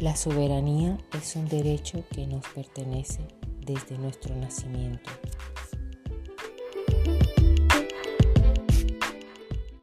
La soberanía es un derecho que nos pertenece desde nuestro nacimiento.